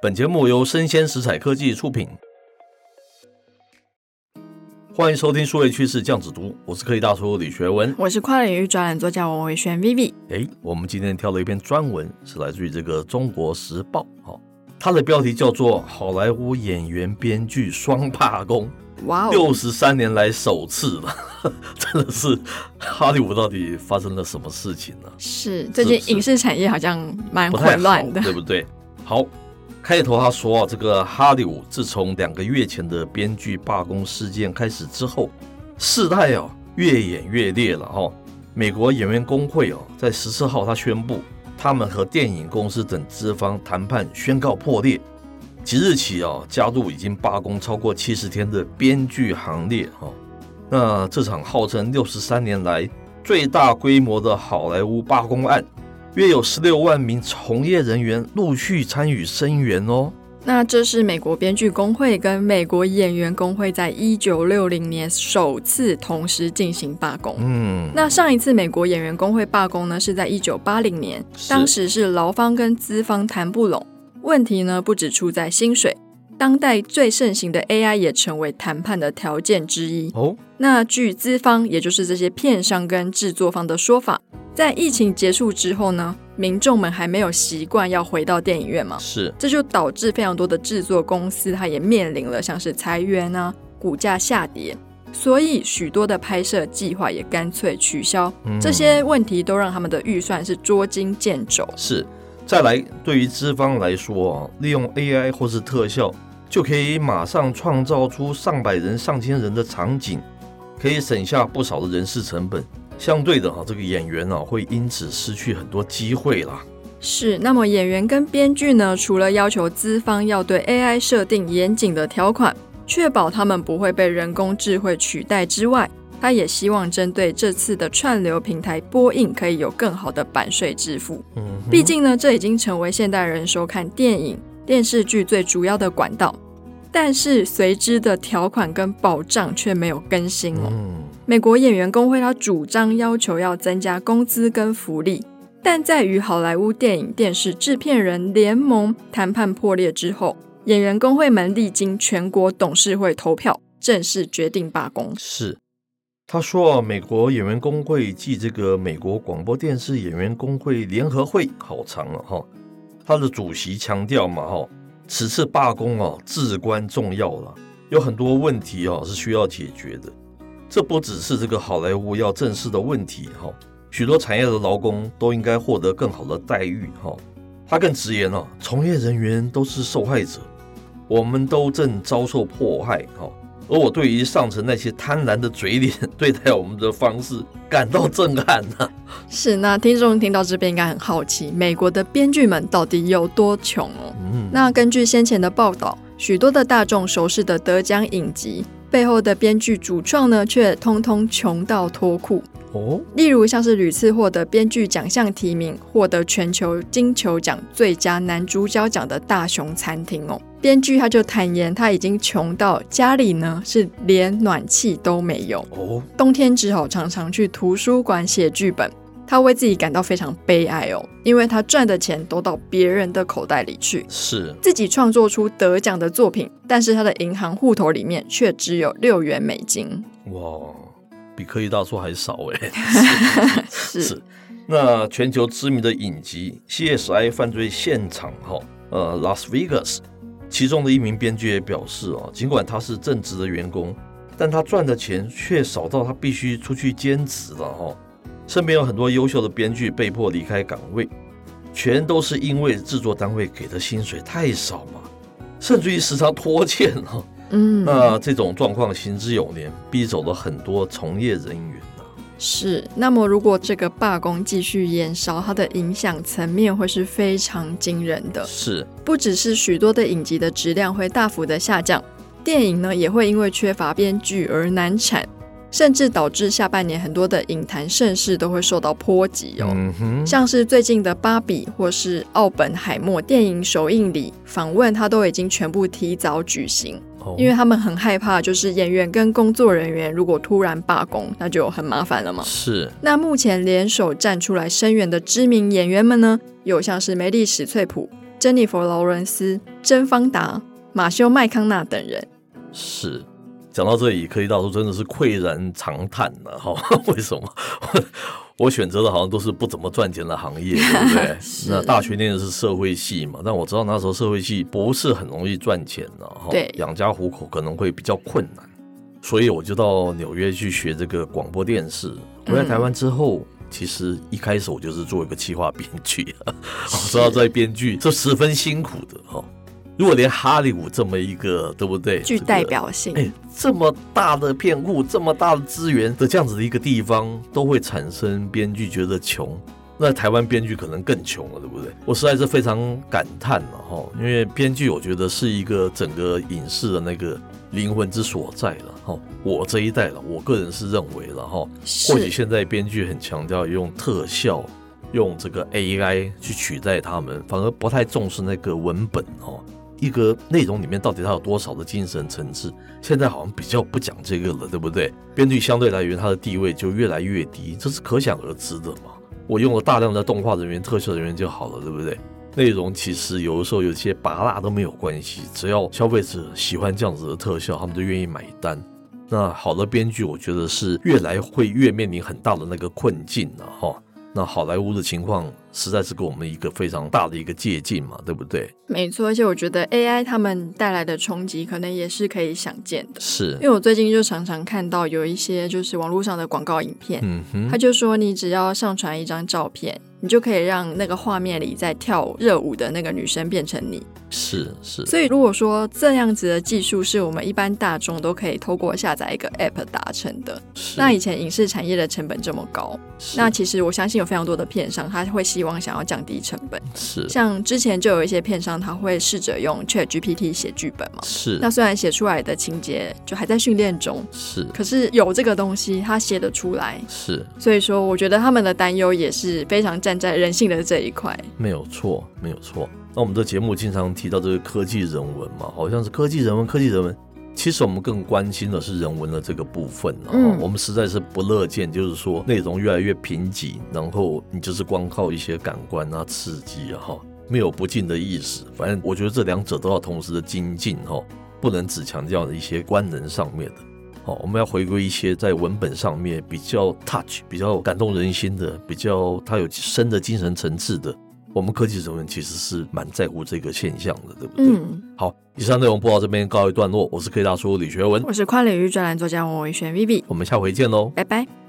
本节目由生鲜食材科技出品，欢迎收听数位趋势酱子读，我是科技大叔李学文，我是跨领域专栏作家王维轩 Vivi。哎，我们今天挑了一篇专文，是来自于这个《中国时报》哦，它的标题叫做《好莱坞演员编剧双罢工》，哇，六十三年来首次了，真的是哈利坞到底发生了什么事情呢？是最近影视产业好像蛮混乱的，对不对？好。开头他说啊，这个哈利伍自从两个月前的编剧罢工事件开始之后，事态哦越演越烈了哈。美国演员工会哦在十四号他宣布，他们和电影公司等资方谈判宣告破裂，即日起啊加入已经罢工超过七十天的编剧行列哈。那这场号称六十三年来最大规模的好莱坞罢工案。约有十六万名从业人员陆续参与声援哦。那这是美国编剧工会跟美国演员工会在一九六零年首次同时进行罢工。嗯，那上一次美国演员工会罢工呢，是在一九八零年，当时是劳方跟资方谈不拢。问题呢，不只出在薪水，当代最盛行的 AI 也成为谈判的条件之一。哦，那据资方，也就是这些片商跟制作方的说法。在疫情结束之后呢，民众们还没有习惯要回到电影院嘛？是，这就导致非常多的制作公司，它也面临了像是裁员啊、股价下跌，所以许多的拍摄计划也干脆取消。嗯。这些问题都让他们的预算是捉襟见肘。是，再来，对于资方来说啊，利用 AI 或是特效，就可以马上创造出上百人、上千人的场景，可以省下不少的人事成本。相对的哈，这个演员啊会因此失去很多机会啦。是，那么演员跟编剧呢，除了要求资方要对 AI 设定严谨的条款，确保他们不会被人工智慧取代之外，他也希望针对这次的串流平台播映可以有更好的版税支付。嗯，毕竟呢，这已经成为现代人收看电影、电视剧最主要的管道。但是随之的条款跟保障却没有更新哦。美国演员工会他主张要求要增加工资跟福利，但在与好莱坞电影电视制片人联盟谈判破裂之后，演员工会们历经全国董事会投票，正式决定罢工。是，他说啊，美国演员工会暨这个美国广播电视演员工会联合会好长了哈，他的主席强调嘛哈。此次罢工啊，至关重要了，有很多问题啊是需要解决的。这不只是这个好莱坞要正视的问题哈，许多产业的劳工都应该获得更好的待遇哈。他更直言了，从业人员都是受害者，我们都正遭受迫害哈。而我对于上层那些贪婪的嘴脸对待我们的方式感到震撼呐。是，那听众听到这边应该很好奇，美国的编剧们到底有多穷哦？嗯，那根据先前的报道，许多的大众熟悉的得奖影集背后的编剧主创呢，却通通穷到脱裤哦。例如像是屡次获得编剧奖项提名、获得全球金球奖最佳男主角奖的大熊餐厅哦。编剧他就坦言，他已经穷到家里呢是连暖气都没有哦，冬天只好常常去图书馆写剧本。他为自己感到非常悲哀哦，因为他赚的钱都到别人的口袋里去，是自己创作出得奖的作品，但是他的银行户头里面却只有六元美金。哇，比科技大叔还少哎！是，是，那全球知名的影集《CSI 犯罪现场》哈，呃，Las Vegas。其中的一名编剧也表示啊，尽管他是正职的员工，但他赚的钱却少到他必须出去兼职了哈。身边有很多优秀的编剧被迫离开岗位，全都是因为制作单位给的薪水太少嘛，甚至于时常拖欠嗯，那这种状况行之有年，逼走了很多从业人员是，那么如果这个罢工继续延烧，它的影响层面会是非常惊人的。是，不只是许多的影集的质量会大幅的下降，电影呢也会因为缺乏编剧而难产。甚至导致下半年很多的影坛盛事都会受到波及哦，嗯，像是最近的《芭比》或是《奥本海默》电影首映礼访问，他都已经全部提早举行，哦，因为他们很害怕，就是演员跟工作人员如果突然罢工，那就很麻烦了嘛。是。那目前联手站出来声援的知名演员们呢，有像是梅丽史翠普、珍妮佛劳伦斯、甄方达、马修麦康纳等人。是。讲到这里，科技大叔真的是喟然长叹了哈。为什么我，我选择的好像都是不怎么赚钱的行业，对不对？那大学念的是社会系嘛，但我知道那时候社会系不是很容易赚钱的哈，对，养家糊口可能会比较困难，所以我就到纽约去学这个广播电视。回来台湾之后，嗯、其实一开始我就是做一个企划编剧，我知道在编剧是十分辛苦的哈。如果连哈利伍这么一个，对不对？具代表性，哎、这个，这么大的片库，这么大的资源的这样子的一个地方，都会产生编剧觉得穷，那台湾编剧可能更穷了，对不对？我实在是非常感叹了哈，因为编剧我觉得是一个整个影视的那个灵魂之所在了哈。我这一代了，我个人是认为了哈，或许现在编剧很强调用特效，用这个 AI 去取代他们，反而不太重视那个文本哈。一个内容里面到底它有多少的精神层次？现在好像比较不讲这个了，对不对？编剧相对来源，它的地位就越来越低，这是可想而知的嘛。我用了大量的动画人员、特效人员就好了，对不对？内容其实有的时候有些拔辣都没有关系，只要消费者喜欢这样子的特效，他们就愿意买单。那好的编剧，我觉得是越来会越面临很大的那个困境了哈。那好莱坞的情况实在是给我们一个非常大的一个借鉴嘛，对不对？没错，而且我觉得 AI 他们带来的冲击可能也是可以想见的。是，因为我最近就常常看到有一些就是网络上的广告影片，嗯哼，他就说你只要上传一张照片。你就可以让那个画面里在跳热舞的那个女生变成你，是是。所以如果说这样子的技术是我们一般大众都可以透过下载一个 App 达成的，那以前影视产业的成本这么高，那其实我相信有非常多的片商他会希望想要降低成本，是。像之前就有一些片商他会试着用 ChatGPT 写剧本嘛，是。那虽然写出来的情节就还在训练中，是。可是有这个东西，他写得出来，是。所以说，我觉得他们的担忧也是非常。站在人性的这一块，没有错，没有错。那我们的节目经常提到这个科技人文嘛，好像是科技人文，科技人文。其实我们更关心的是人文的这个部分。嗯，我们实在是不乐见，就是说内容越来越贫瘠，然后你就是光靠一些感官啊刺激啊，哈，没有不尽的意思。反正我觉得这两者都要同时的精进，哈，不能只强调一些官能上面的。我们要回归一些在文本上面比较 touch、比较感动人心的、比较它有深的精神层次的。我们科技人文其实是蛮在乎这个现象的，对不对？嗯。好，以上内容播到这边告一段落。我是科技大叔李学文，我是跨领域专栏作家王维轩 Vivi，我们下回见喽，拜拜。